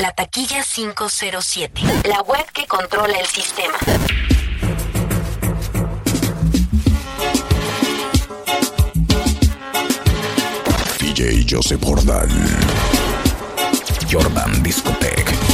La taquilla 507, la web que controla el sistema. DJ Joseph Jordan. Jordan Discotech.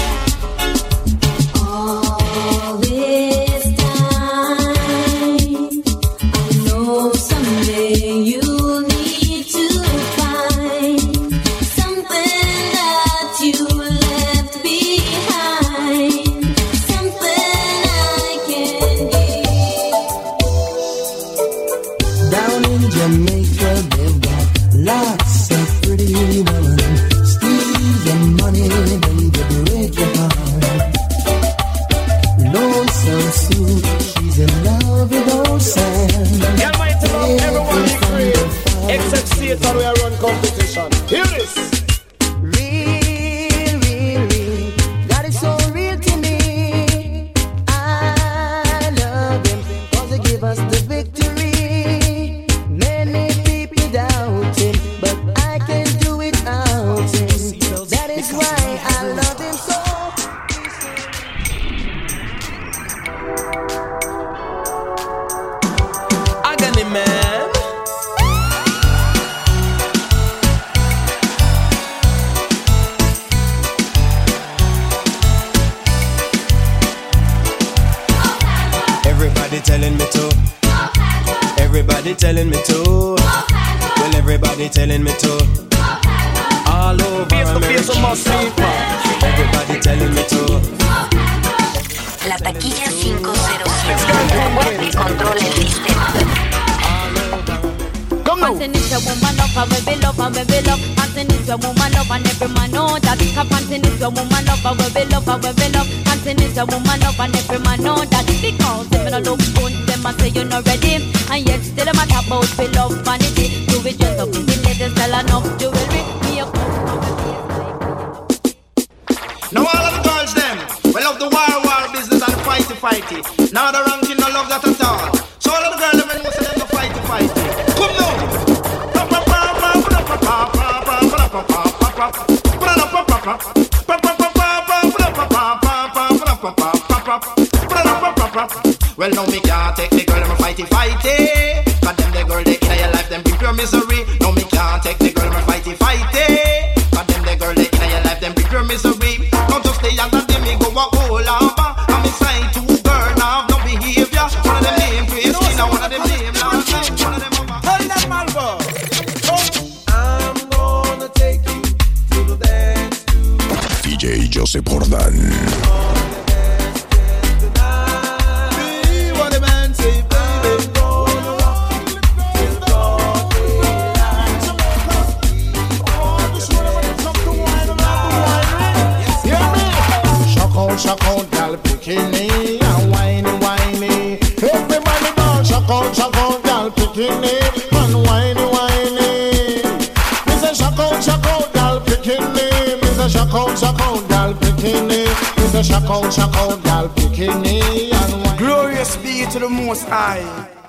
Most High.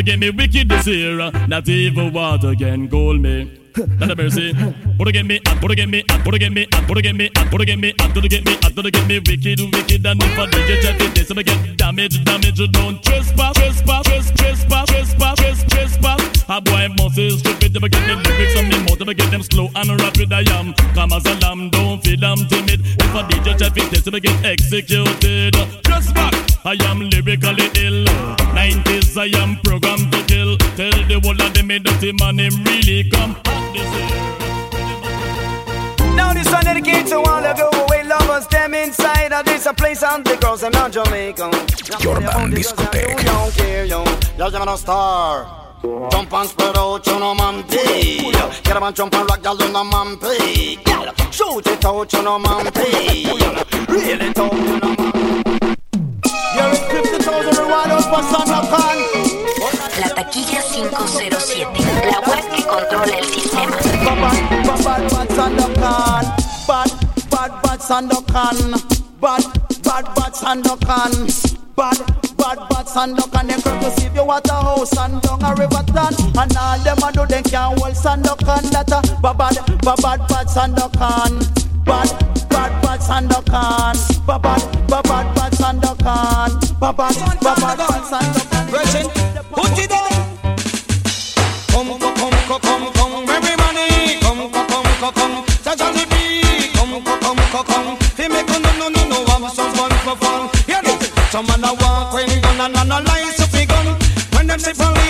But give me wicked desire, not even water can cool me. Not a mercy. Put get me, put get me, put get me, put get me, put get me, put get me, put get me, wicked, wicked, and if I did get chatted, gonna get damage, damage, don't trespass, trespass, trespass, trespass, trespass, trespass. A boy must is stupid, never get them lyrics on me, more than get them slow and rapid. I am calm as a lamb, don't feel I'm timid. If I did get chatted, this I get executed. Trespass, I am lyrically ill. I am programmed to kill. Tell the world that they made dirty man him really come back this year. Now this one dedicated to all the go-away lovers. Them inside of this a place and the girls and not Jamaican. Jordan Discotheque. Don't care, yo. Yo, I'm star. Jump and spread out, you know, man, pig. Get up and jump and rock, y'all, you know, man, pig. Shoot it out, you know, man, pig. Really talk, you know, man. You're 50,000 rewards for Sandokan. La taquilla 507, la web que controla el sistema. Bad, bad, bad, bad Sandokan. Bad, bad, bad Sandokan. Bad, bad, bad Sandokan. Bad, bad, bad Sandokan. Them come to see if you a house and down a river town. And all them a do, them can't hold Sandokan. That a bad, bad, bad, bad Sandokan. Bad, bad, bad Sandokan. Bad, bad, bad, bad, bad Sandokan. Bad, bad, bad, bad, bad Sandokan. Virgin, put it. Come, come, come, come, come, come, everybody. Come, come, come, come, come. Touch on. Come, come, come, come, come. They make no, no, no, no. Have some fun for fun. Hear this. Some man a walk when gun and analyze if he gun. When them say police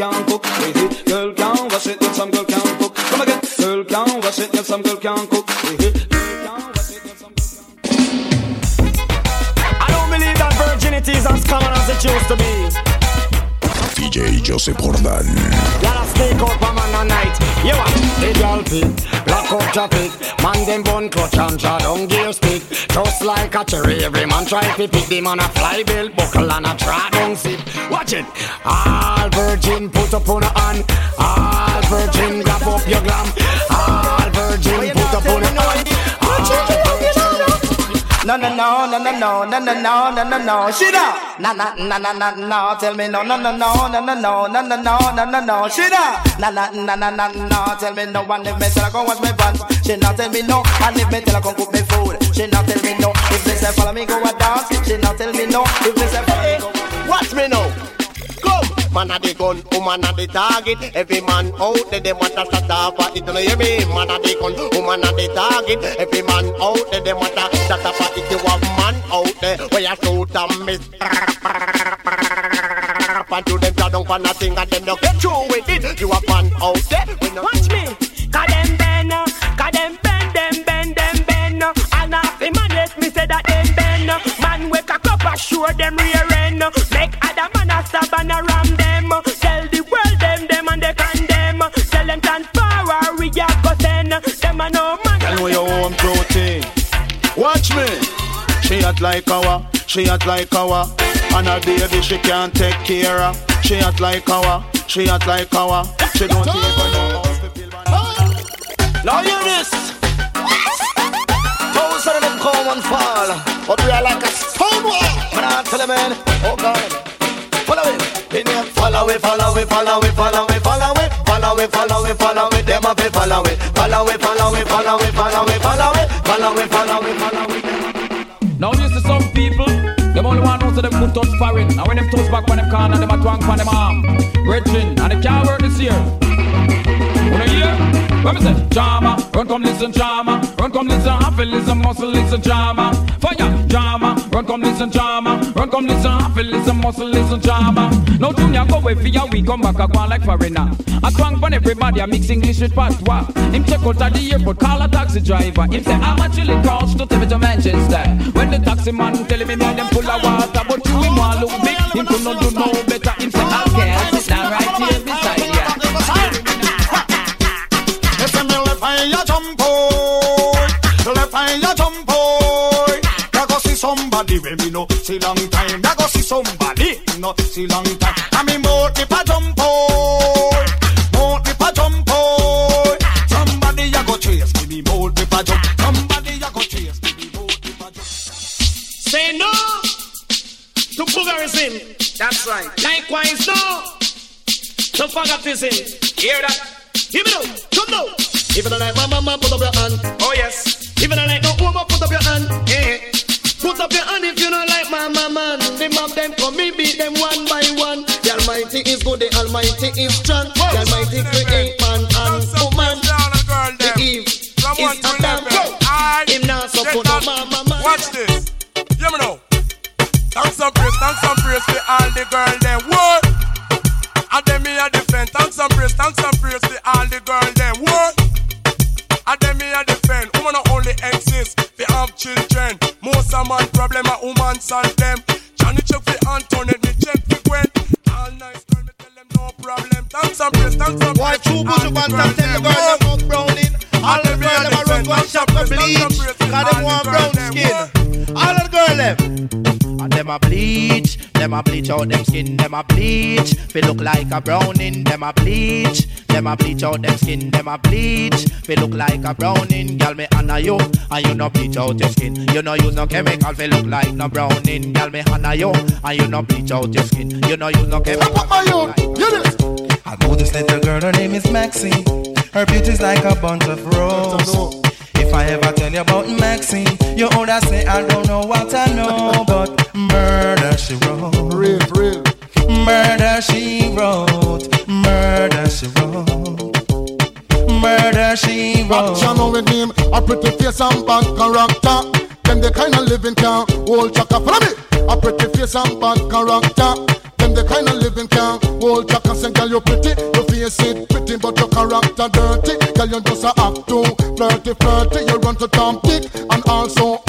can cook. Hey, hey. Girl can wash it, then some girl can cook. Come again. Girl can wash it, then some girl can cook. Wash it, I don't believe that virginity is as common as it used to be. DJ Joseph Jordan. Y'all a sneak out for man a night. You want the girl pick, block out traffic. Man them bun clutch and draw down gear stick. Just like a cherry, every man try to pick the man a fly belt buckle and a draw down zip. Watch it. All virgin put up on a hand. All virgin grab up your glam. All virgin put up on a hand. All virgin no no no no no no no no no no no no shit up na na na na na no tell me no no no no no no no no no no no no no shit up na na na na na no tell me no and if me tell her come wash my pants she not tell me no and if me tell her come cook me food she not tell me no if me say follow me go a dance she not tell me no if me say follow me go Watch me now. Man a the gun, woman a the target. Every man out there, them want to shut off it. You know hear me? Man a the gun, woman a the target. Every man out there, them want to shut off it. You have man out there where you shoot and miss. And to them down for nothing, and them don't get through with it. You have man out there. We Watch me, cause them bend, uh, cause them bend, them bend, them bend. uh, And half man let me say that them bend. uh, Man wake up up assure them rear end. uh, Make own protein. Watch me. She act like our, she act like our. And her baby she can't take care of. She act like our, she act like our. She don't even know how to. Now hear this. Thousands of them come and fall, but we are like a stone. Man, I tell them, man, oh God, follow it. In here, follow it, follow it, follow it, follow it, follow it, it, follow it, follow it. Them a be follow it, follow it, follow it, follow it, follow it, follow it, follow it, follow it, follow. Now you see some people, them only want know so them could touch foreign. And when them touch back on them corner, them a twang on them arm. Brethren, and they can't work this year. Wanna hear? When me say drama, run come listen drama, run come listen happy listen muscle listen drama. Fire drama, run come listen drama, run come listen happy listen muscle listen drama. Now junior go away for your week, come back a go like foreigner. I twang on everybody, I mix English with patois. Him check out at the airport, call a taxi driver. Him say I'm actually cross to take me to Manchester. When the taxi man tell me me them full of water, but you him want look big, him could not do no better. Him say I can't sit down right here beside ya. Listen me left jump oh. boy, left eye ya jump oh. boy. Ya go see somebody when me no see long time. Ya go see somebody no see long time. Oh. I mean more the pa jump boy, more the pa jump boy. Somebody ya go chase give me more the pa jump. Somebody ya go chase give me more the pa jump. Say no to boogerism. That's right. Likewise, no to faggotism. Hear that? Give it up. Come now. Don't like my mama, put up your hand. Oh yes. You like no woman, put up your hand. Eh. Put up your hand if you don't like my mama. The mob them come me beat them one by one. The Almighty is good, the Almighty is strong. The Almighty create man and woman. The Eve is to Adam. Him now so that. no mama. Watch this. Hear me now. Thanks and praise, thanks and praise for all the girl them. Children. Most of man problem a woman solve them. Johnny check for Antoinette, me check for Gwen. All nice girl, me tell them no problem. Thanks and praise, thanks and praise. Why true bush up and tell the girl What? them out browning. All the girl them a run to a shop to bleach. Cause them want brown skin. All the girl them. And them a bleach, them a bleach out them skin, them a bleach. They look like a browning, them a bleach. Them a bleach out them skin, them a bleach. They look like a browning, girl me honor you, and you no bleach out your skin. You no use no chemical, they look like no browning, girl me honor you, and you no bleach out your skin. You no use no chemical. My youth, hear this. I know this little girl, her name is Maxine. Her beauty's like a bunch of roses. If I ever tell you about Maxine, you older say I don't know what I know, but murder she wrote. Real, real. Murder she wrote. Murder she wrote. Murder she wrote. Action with him, a pretty face and bad character. Them the kind of living can hold chaka. Follow me. A pretty face and bad character. Them the kind of living can hold chaka. Say, girl, you pretty, your face it pretty, but your character dirty. Girl, you just a act too flirty, flirty. You run to Tom Dick and also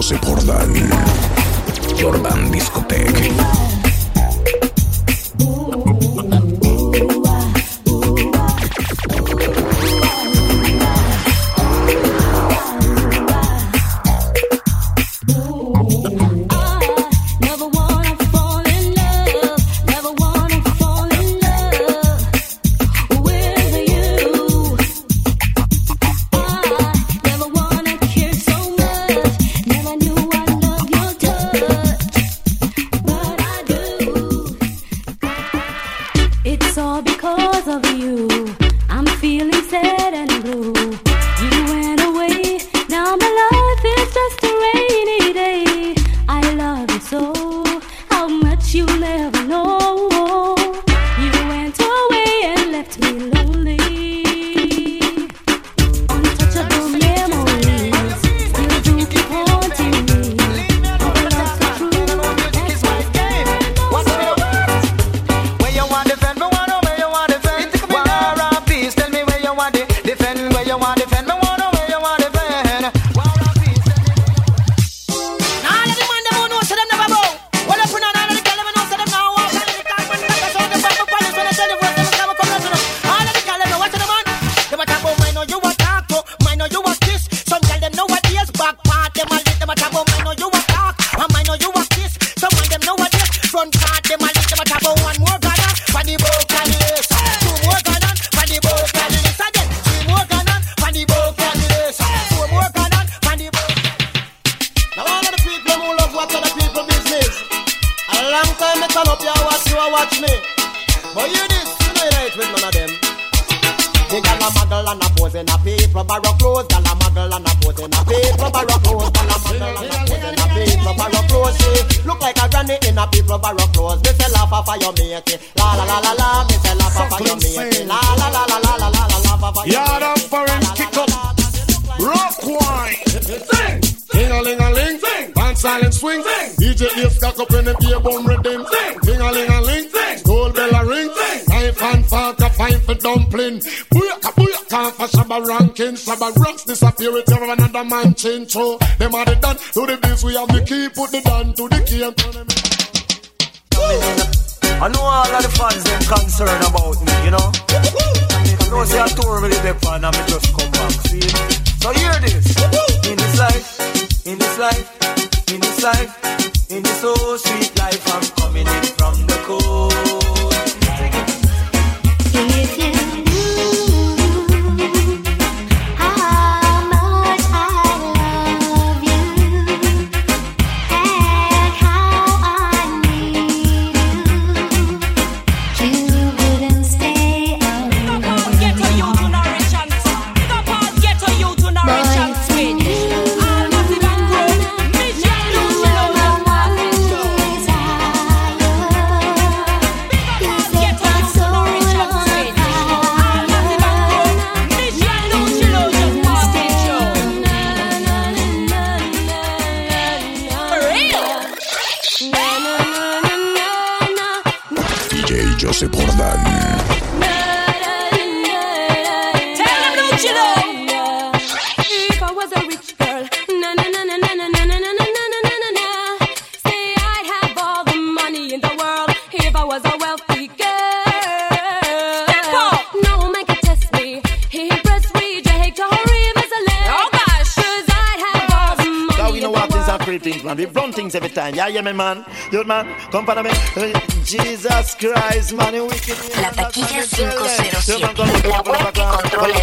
DJ Joseph Jordan. Jordan them are the done to the biz. We have the key. Put the to the key and turn them. I know all of the fans them concerned about me, you know. know say I tour with the pan and me just come back. See? So hear this. In this life, in this life, in this life, in this so sweet life, I'm coming in from ese bordal. Things every time. Yeah, yeah, me, man. Yo, man, come for me. Uh, Jesus Christ, man, you wicked. La taquilla 507. La web que controla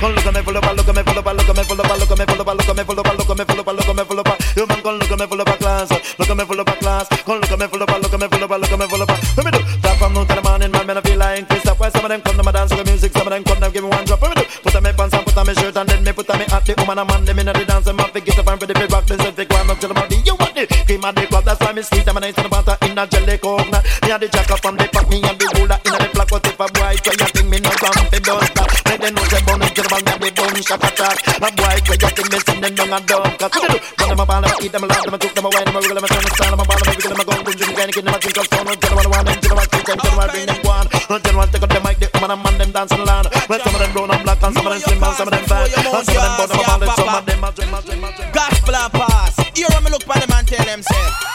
Con lo que me follow pa, lo que me follow pa, lo que me follow pa, lo que me follow pa, lo que me follow pa, lo que me follow pa, lo que me follow pa. Yo, man, con lo que me follow class, lo que me follow class, con lo que me follow pa, lo que me follow pa, lo que me follow. Let me do. Top from noon to the morning, man, man, I feel like Chris. That's why some of them come to my dance with the music, some of them come to give me one drop. Let me do. Put on my pants and put on my shirt and then me put on me hat. The woman and man, them in the dance, them have to get up and ready to rock. This is the up to the Cream of the crop, that's why me sweet. A nice and a butter in a jelly coconut. Me and the jack up from the pack, me and the ruler in the black. What if a boy try a thing, me no gram, they don't stop. Make them know say the bang and the bun shot attack. A boy try a thing, me send them down and down. Cause they do? Run them a ball, them a eat them a lot, them a cook them a wine, them a wiggle, them a turn a style, them a ball, them a wiggle, them a gun, gun, drink, drink, them a drink, come on, tell them what I want, them them I think, tell them I bring them one. Them what take up the mic, the woman and man, them the land. Well, some of them brown and black, and some of them slim, and some of them fat, and some of them them a ball, and some of them Ramsey.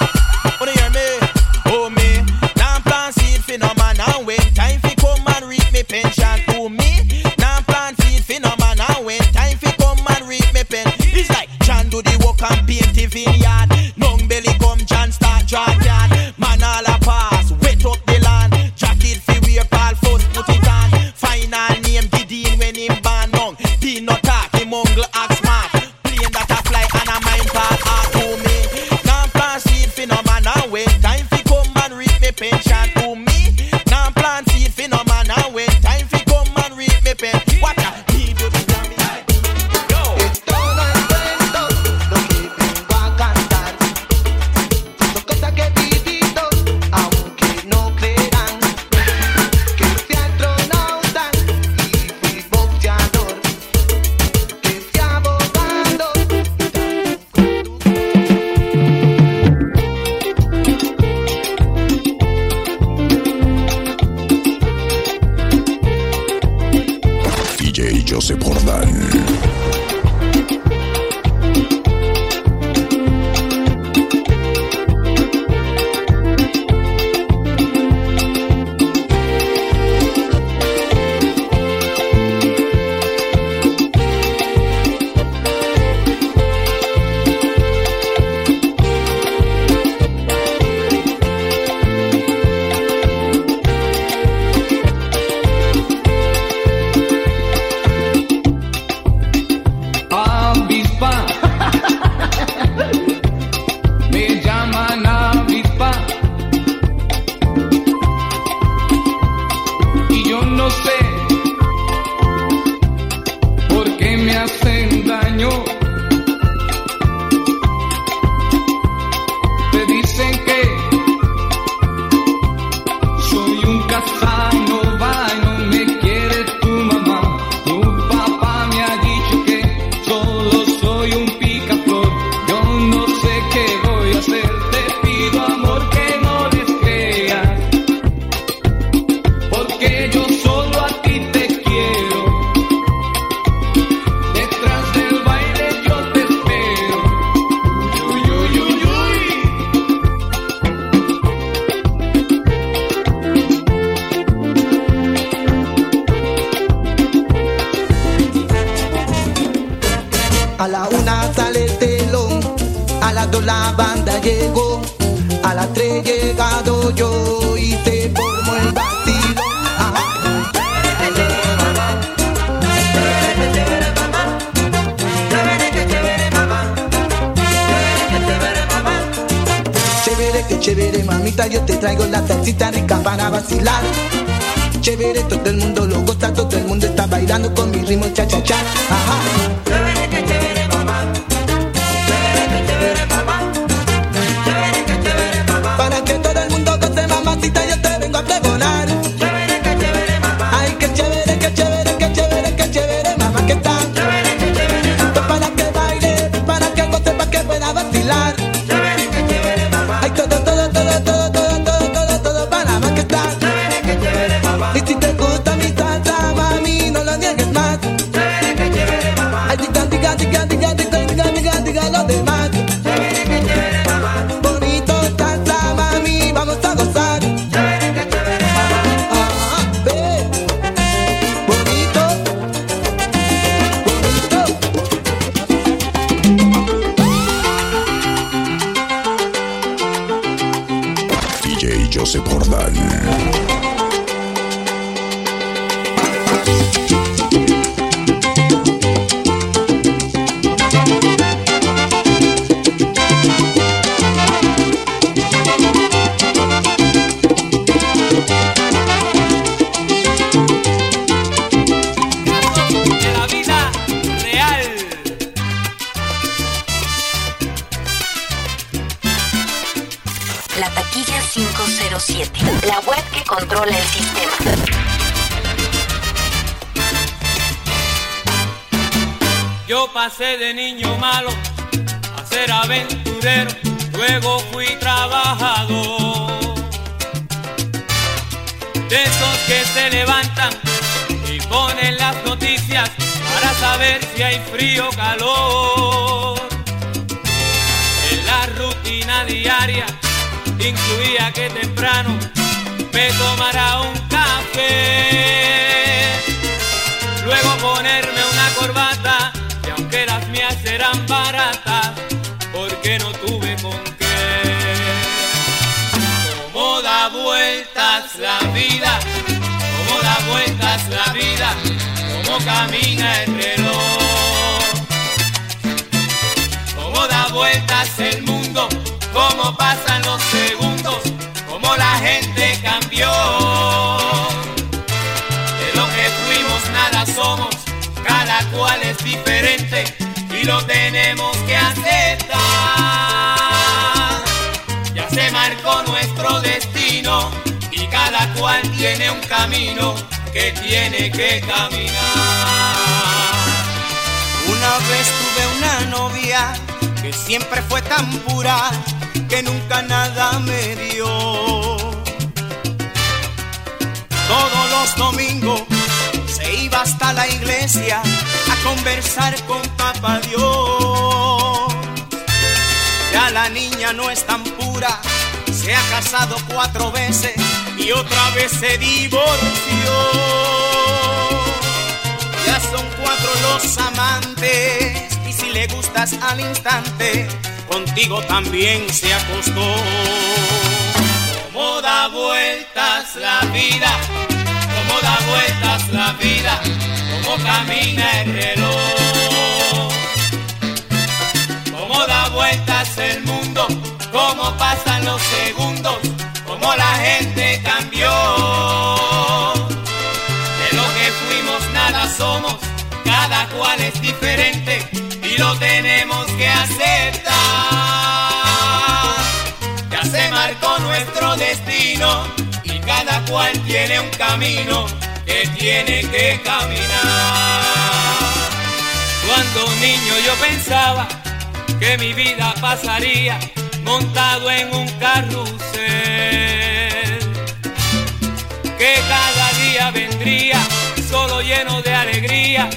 Llegado la banda llegó, a las tres llegado yo y se formó el vacilo. Chévere, que chévere, mamita, yo te traigo la tacita rica para vacilar. Chévere, todo el mundo lo goza, todo el mundo está bailando con mi ritmo cha cha cha. Ajá. Pasé de niño malo a ser aventurero, luego fui trabajador. De esos que se levantan y ponen las noticias para saber si hay frío o calor. En la rutina diaria incluía aunque las mías eran baratas, porque no tuve con qué. Cómo da vueltas la vida, cómo da vueltas la vida, cómo camina el reloj. Cómo da vueltas el mundo, cómo pasan los lo tenemos que aceptar. Ya se marcó nuestro destino y cada cual tiene un camino que tiene que caminar. Una vez tuve una novia que siempre fue tan pura que nunca nada me dio. Todos los domingos se iba hasta la iglesia conversar con papá Dios. Ya la niña no es tan pura, se ha casado cuatro veces y otra vez se divorció. Ya son cuatro los amantes y si le gustas al instante, contigo también se acostó. Cómo da vueltas la vida, cómo da vueltas la vida, camina el reloj. Cómo da vueltas el mundo, cómo pasan los segundos, cómo la gente cambió. De lo que fuimos nada somos, cada cual es diferente y lo tenemos que aceptar. Ya se marcó nuestro destino y cada cual tiene un camino que tiene que caminar. Cuando niño yo pensaba que mi vida pasaría montado en un carrusel, que cada día vendría solo lleno de alegría,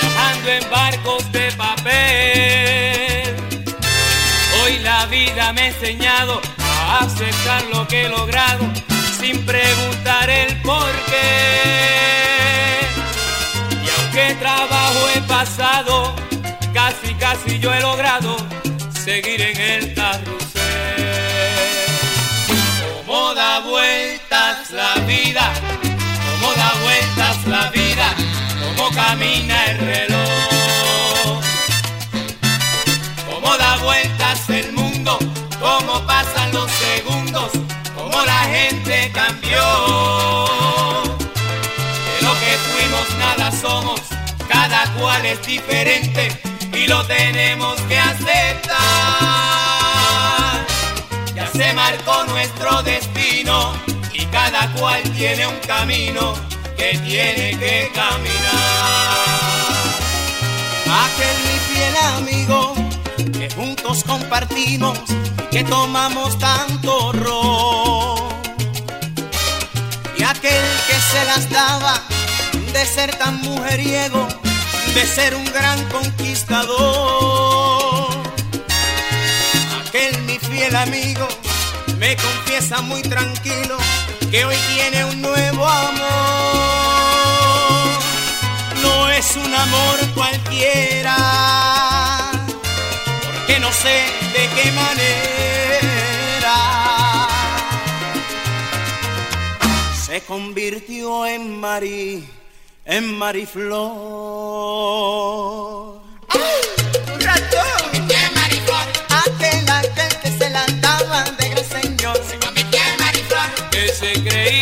viajando en barcos de papel. Hoy la vida me ha enseñado a aceptar lo que he logrado sin preguntar el por qué. Y aunque trabajo he pasado, casi casi yo he logrado seguir en el carrusel. Como da vueltas la vida, como da vueltas la vida, como camina el reloj. Como da vueltas somos, cada cual es diferente y lo tenemos que aceptar. Ya se marcó nuestro destino y cada cual tiene un camino que tiene que caminar. Aquel mi fiel amigo que juntos compartimos y que tomamos tanto ron. Y aquel que se las daba de ser tan mujeriego, de ser un gran conquistador. Aquel mi fiel amigo me confiesa muy tranquilo que hoy tiene un nuevo amor. No es un amor cualquiera, porque no sé de qué manera se convirtió en Mari, en Mariflor. Aquel aquel que se la daba de gran señor se convirtió en Mariflor. Que se creía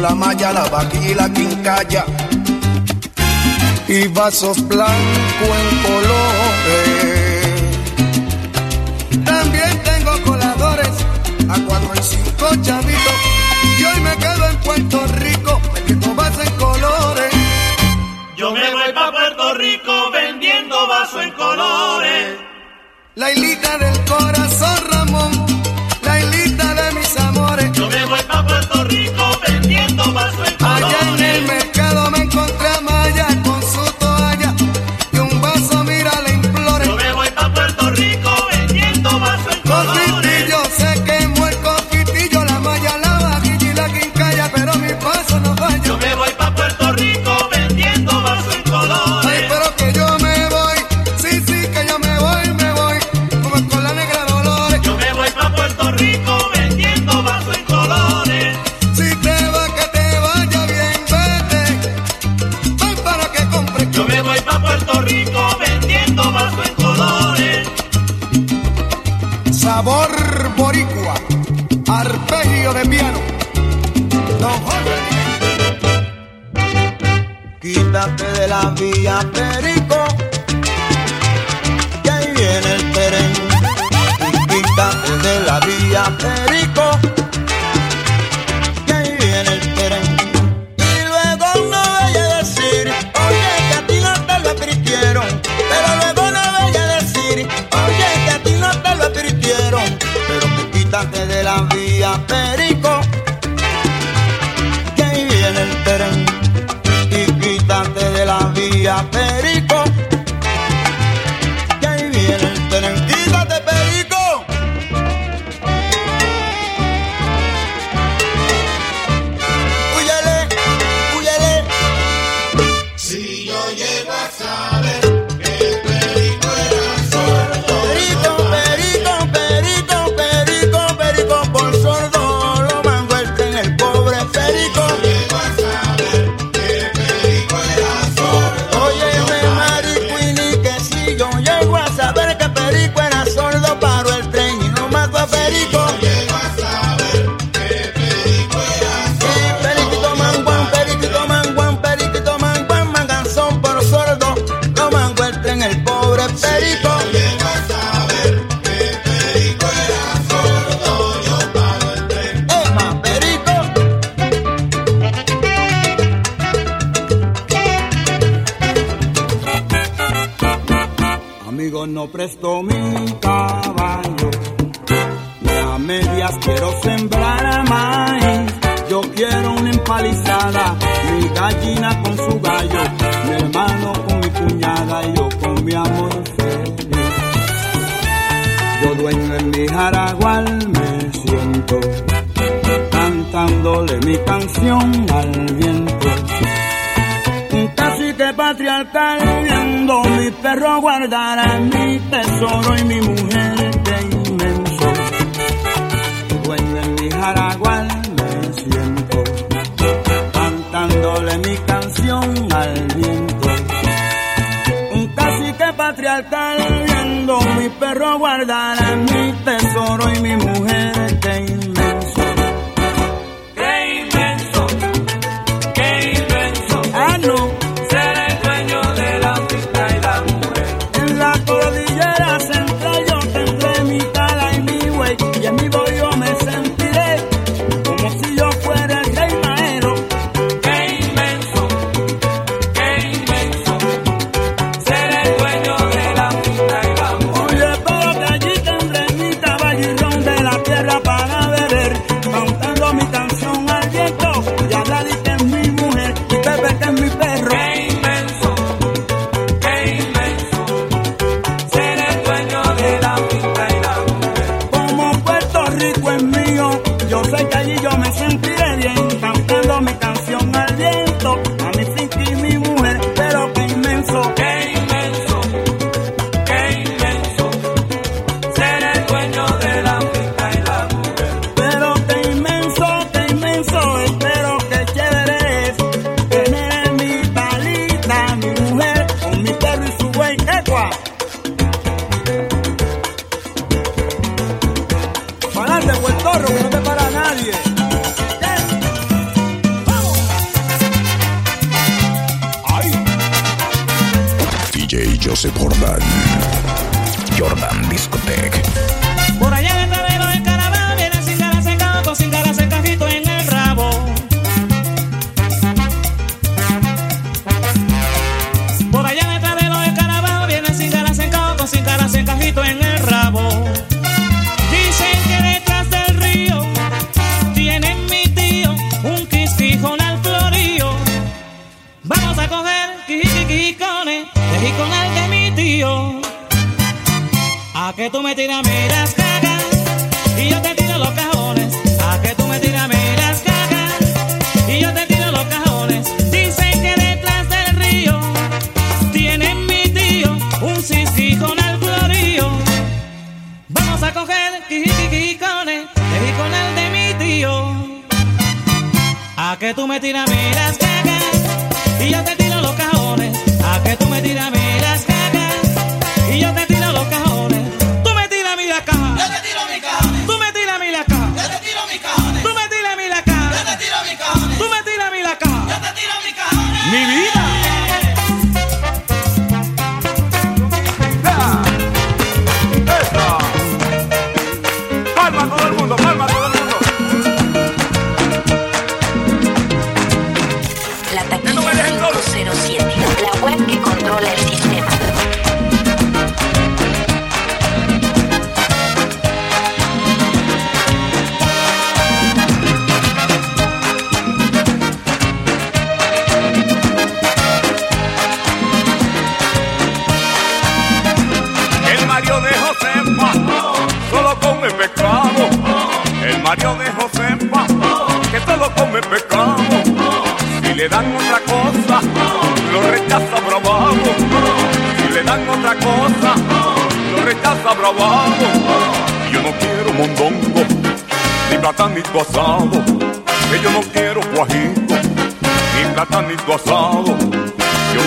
la malla, la vaquilla y la quincalla. Y vasos blancos en colores. También tengo coladores a cuatro y cinco chavitos. Y hoy me quedo en Puerto Rico, me vasos en colores. Yo me voy para Puerto Rico vendiendo vaso en colores. La hilita del corazón, Ramón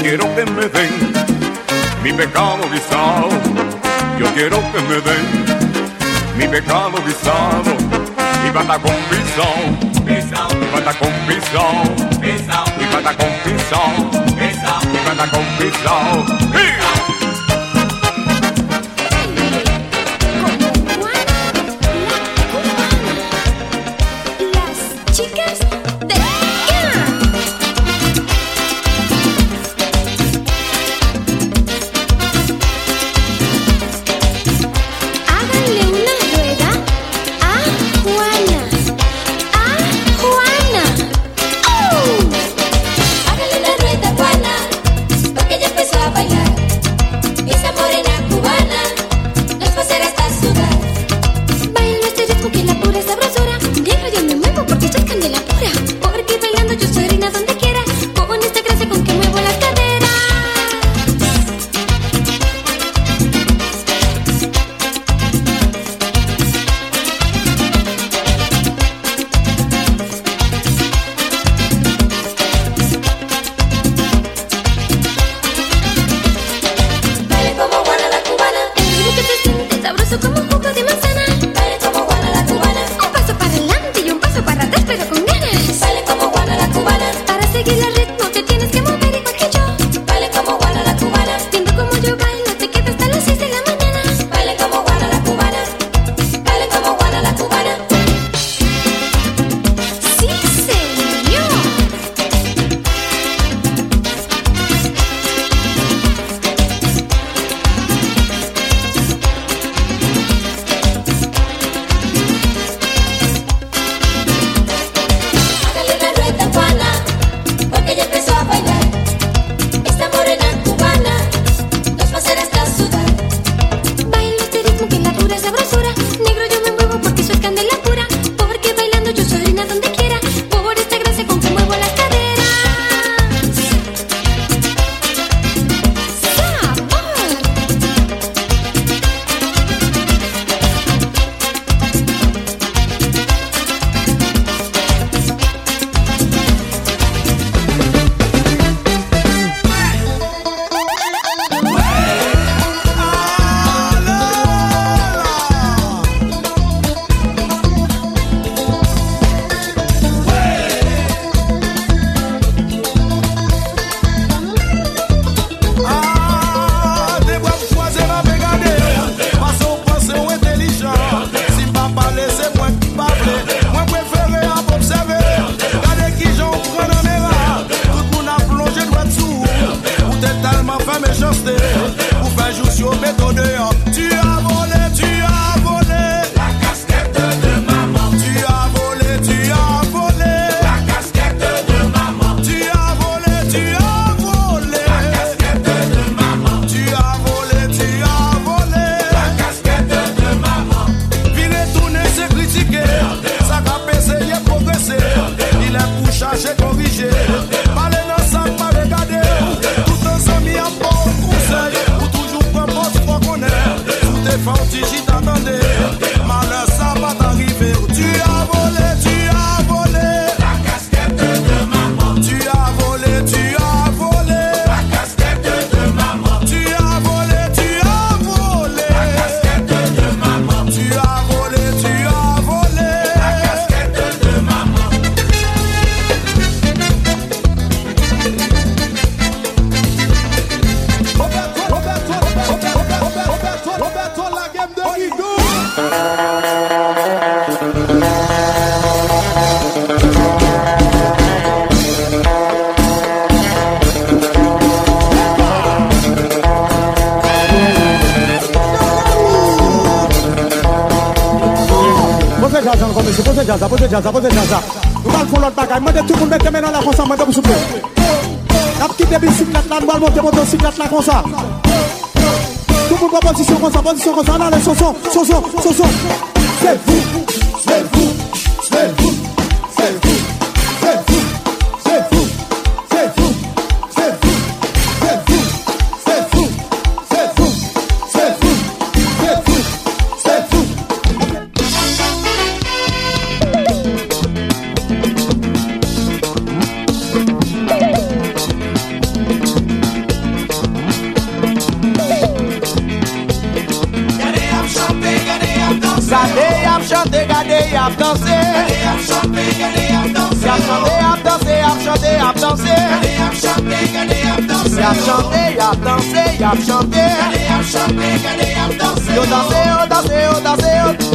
quiero que me den mi pecado guisado. Yo quiero que me den mi pecado guisado. Mi patacón guisado. Pisao, mi patacón pisao, pisao, mi patacón pisao, pisao, mi patacón pisao. ¡Hey! jaza, revè jaza Mbal fon lot bagay, mwen de tout moun mette men an la konsa, mwen de pou souple Nap kit de bisiklet la, mbal monte motosiklet la konsa Tout moun mwen posisyon konsa, posisyon konsa, nan le soson, soson, soson Se vou ap danse Gade ap chante, gade ap danse Ap chante, ap danse, ap chante, ap danse Gade ap chante, gade ap danse Ap chante, ap danse, ap chante Gade ap chante, gade ap danse Yo danse, yo danse, yo danse yo Ah,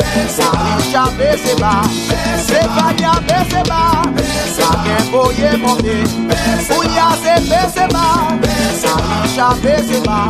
Salisha beseba Sefania beseba Saken boye monte Ouya se beseba Salisha beseba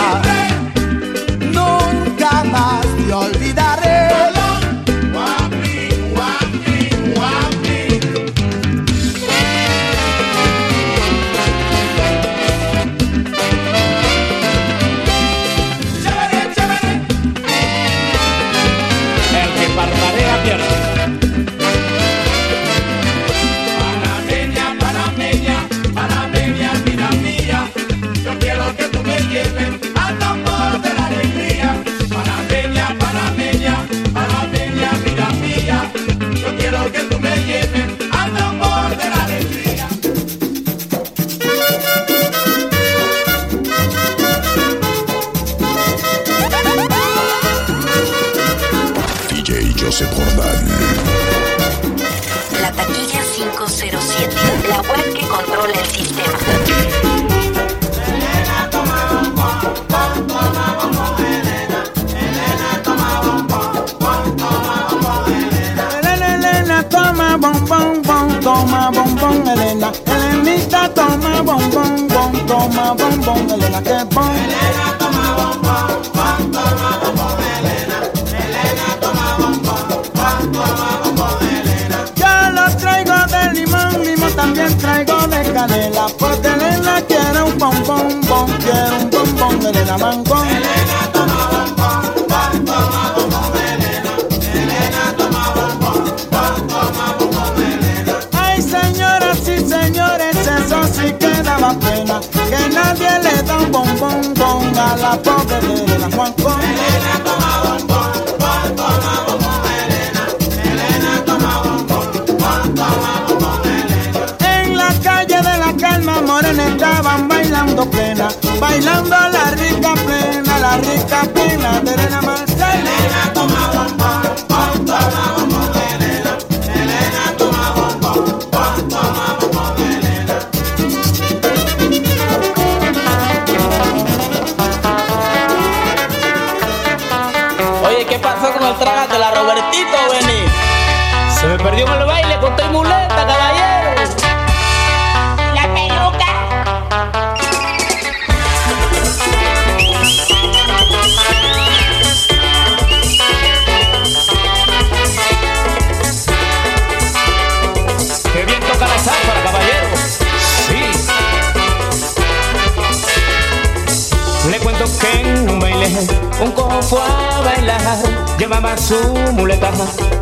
llevaba su muleta,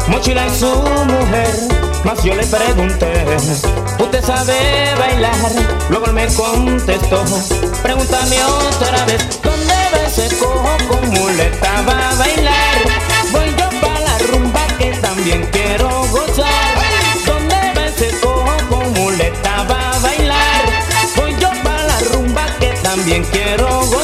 mochila y su mujer. Mas yo le pregunté, ¿usted sabe bailar? Luego él me contestó, pregúntame otra vez, ¿dónde ves ese cojo con muleta va a bailar? Voy yo para la rumba que también quiero gozar. ¿Dónde ves ese cojo con muleta va a bailar? Voy yo para la rumba que también quiero gozar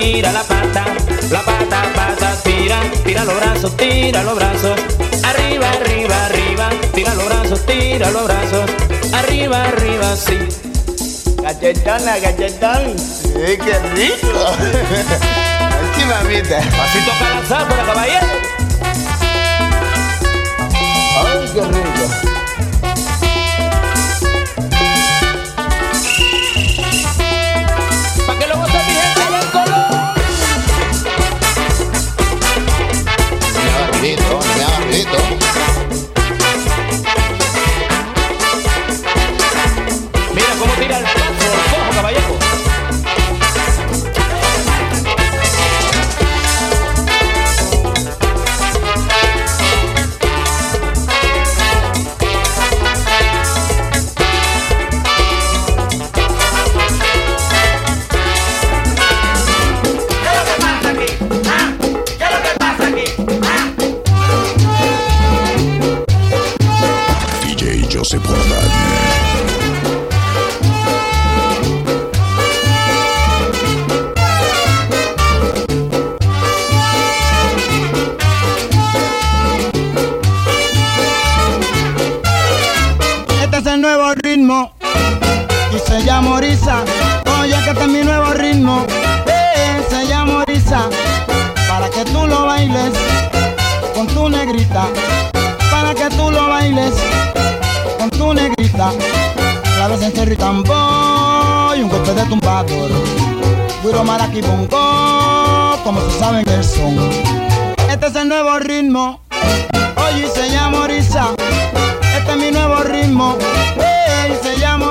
tira la pata, la pata, pata, tira, tira los brazos, tira los brazos, arriba, arriba, arriba, tira los brazos, tira los brazos, arriba, arriba, sí. Galletona, galletón, sí, qué rico. Aquí mamita. Pasito para la por caballero. Ay, qué rico. golpe de tumbador. Guiro Maraki Bongo, como se saben el son. Este es el nuevo ritmo, oye se llama Orisa. Este es mi nuevo ritmo, hey, se llama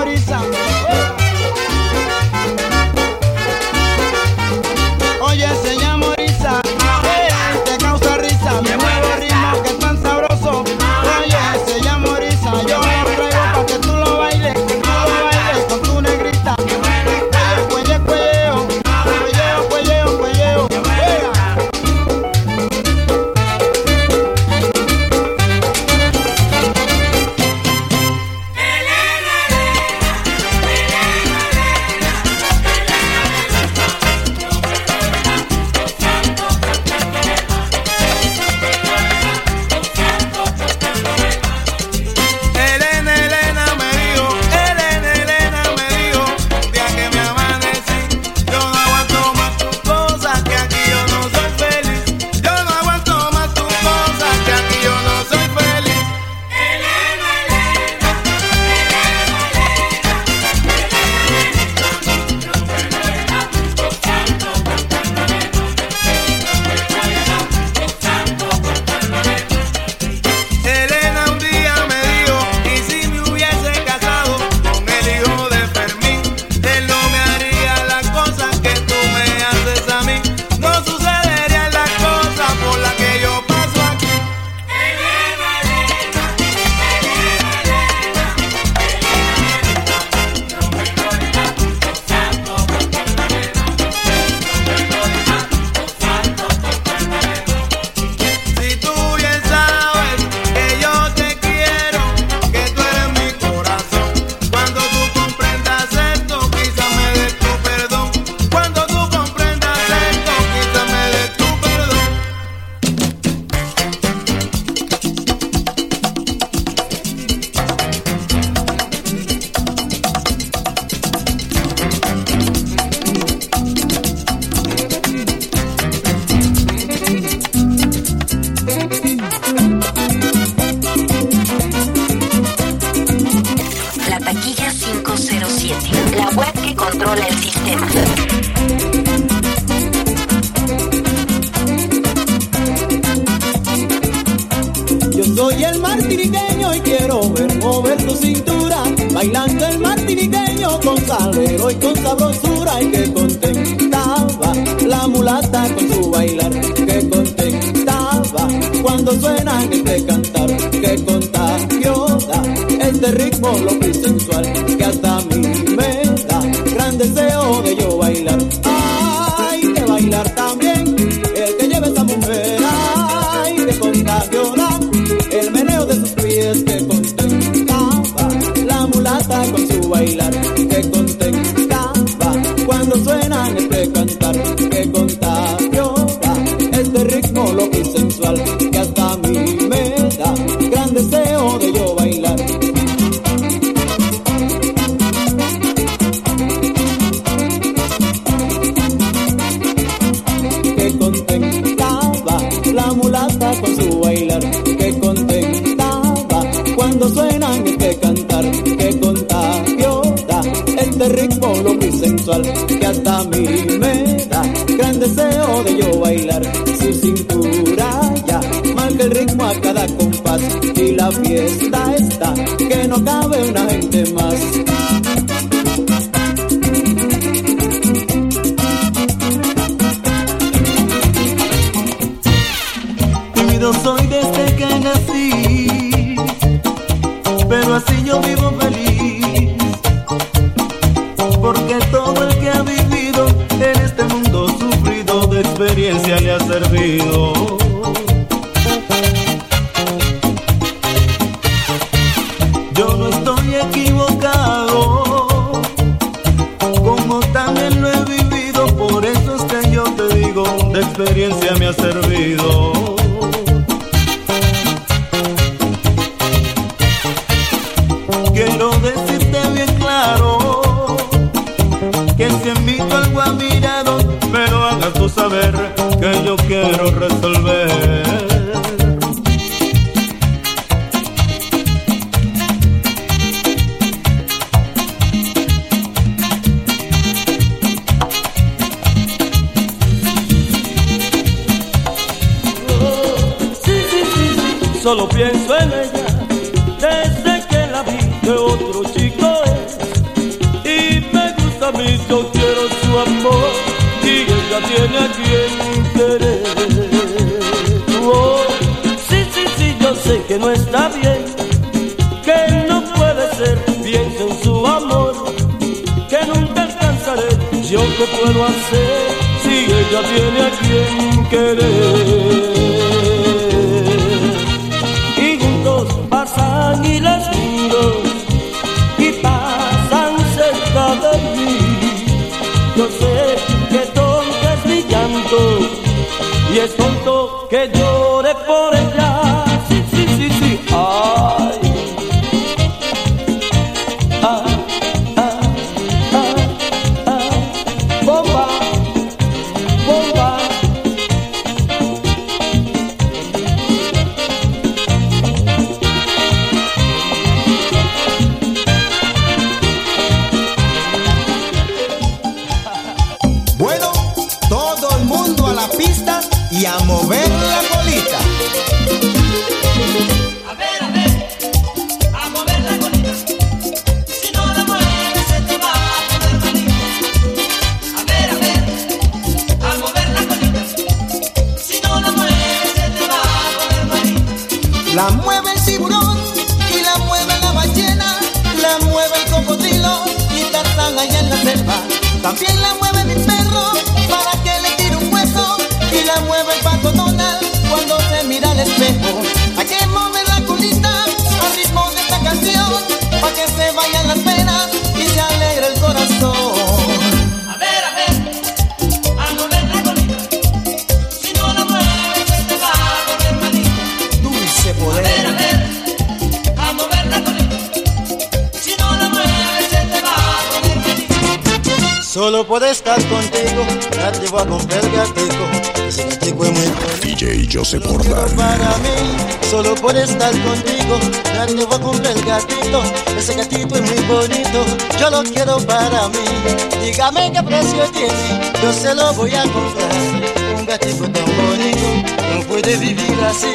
cuando suena este cantar que contagio da este ritmo lo sensual que hasta a mí me da. Gran deseo de yo solo pienso en ella desde que la vi de otro chico es. Y me gusta a mí, yo quiero su amor y ella tiene a quien querer. Oh, sí, sí, sí, yo sé que no está bien, que no puede ser, pienso en su amor, que nunca alcanzaré. Yo qué puedo hacer si ella tiene a quien querer. es tonto que llore por mí. Dígame qué precio tiene, yo se lo voy a comprar. Un gatito tan bonito, no puede vivir así.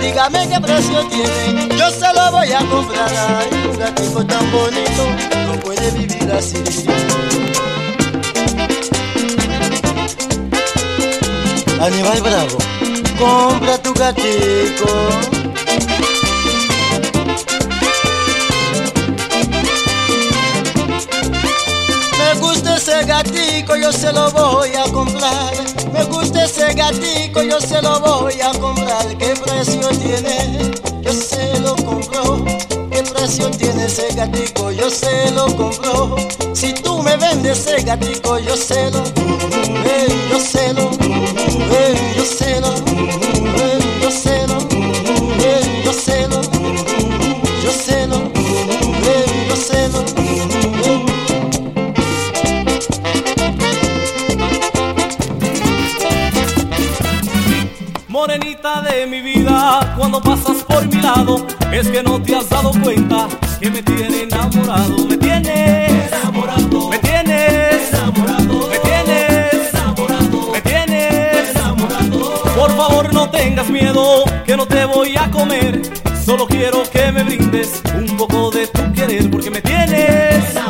Dígame qué precio tiene, yo se lo voy a comprar. Ay, un gatito tan bonito, no puede vivir así. Aníbal Bravo, compra tu gatico. Gatico, yo se lo voy a comprar. Me gusta ese gatico, yo se lo voy a comprar. ¿Qué precio tiene? Yo se lo compro. ¿Qué precio tiene ese gatico? Yo se lo compro. Si tú me vendes ese gatico, yo se lo, eh, yo se lo, cuando pasas por mi lado, es que no te has dado cuenta que me tiene enamorado, me tienes enamorado, me tienes enamorado, me tienes enamorado, me tienes enamorado. Por favor no tengas miedo, que no te voy a comer, solo quiero que me brindes un poco de tu querer, porque me tienes enamorado,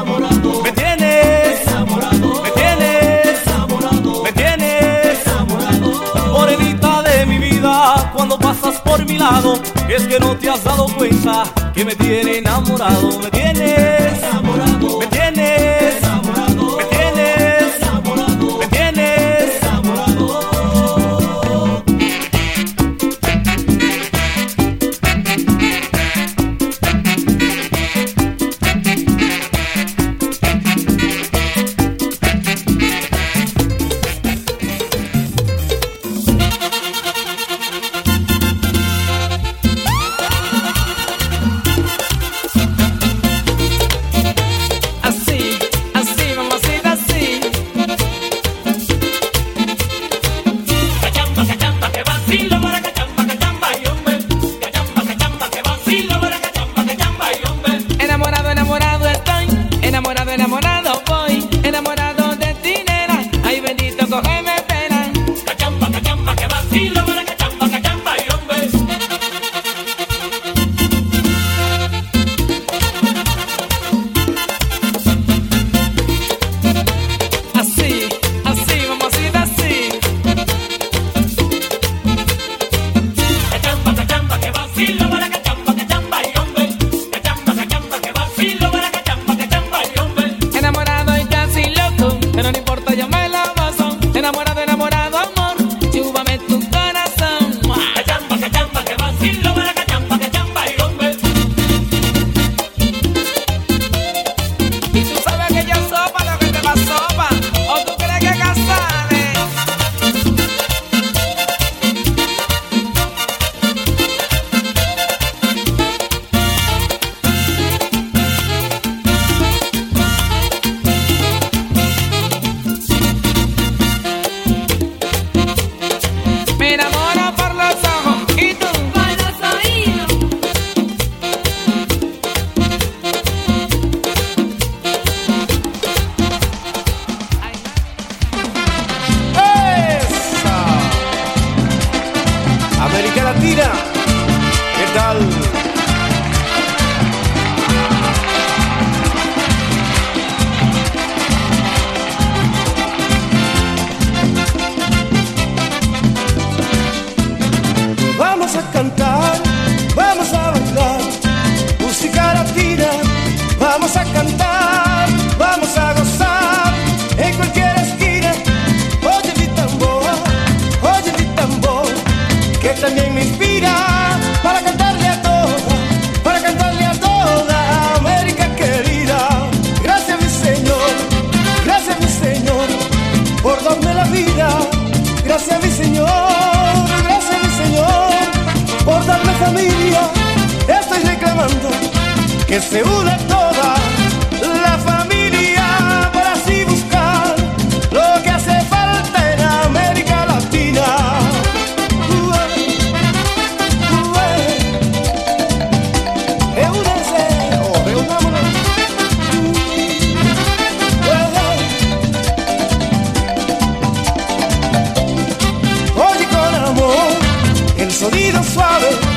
es que no te has dado cuenta que me tiene enamorado, me tienes enamorado, sonido suave.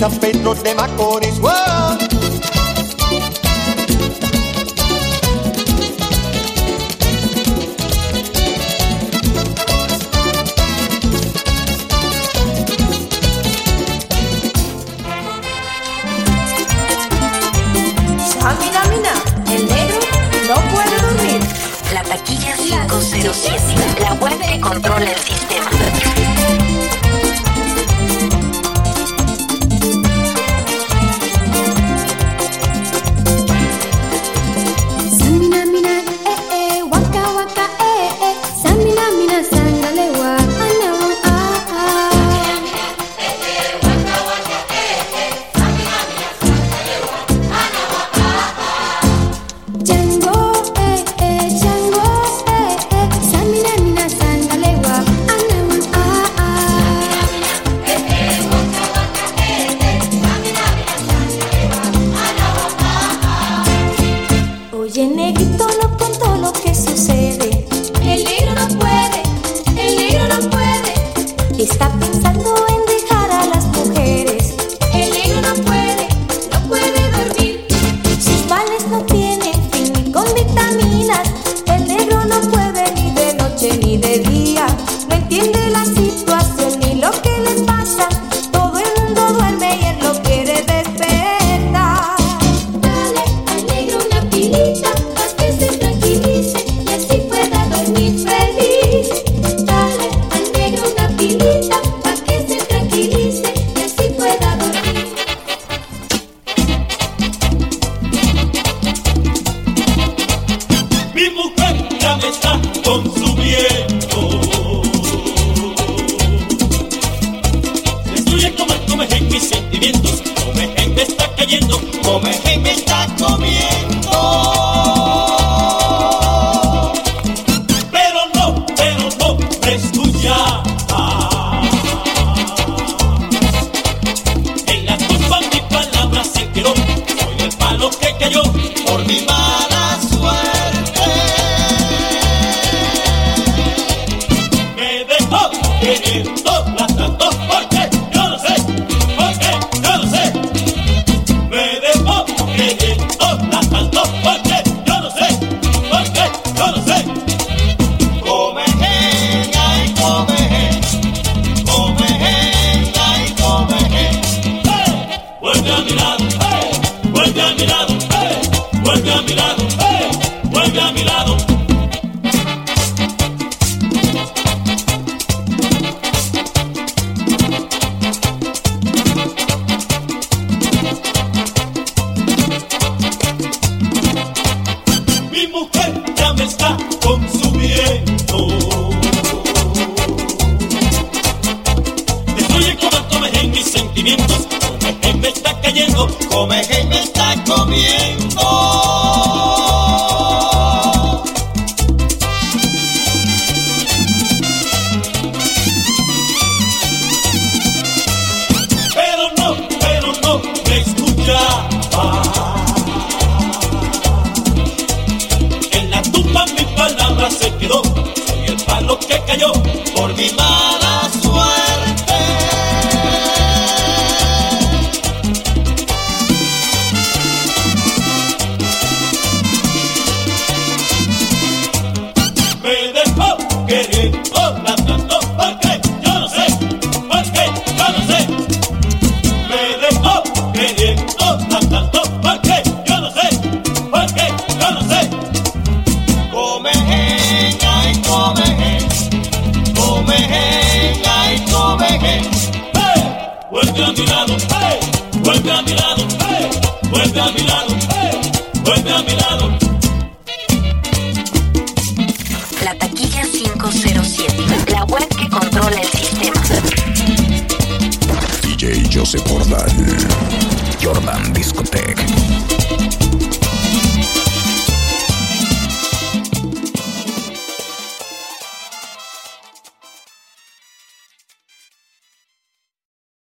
San Pedro de Macorís.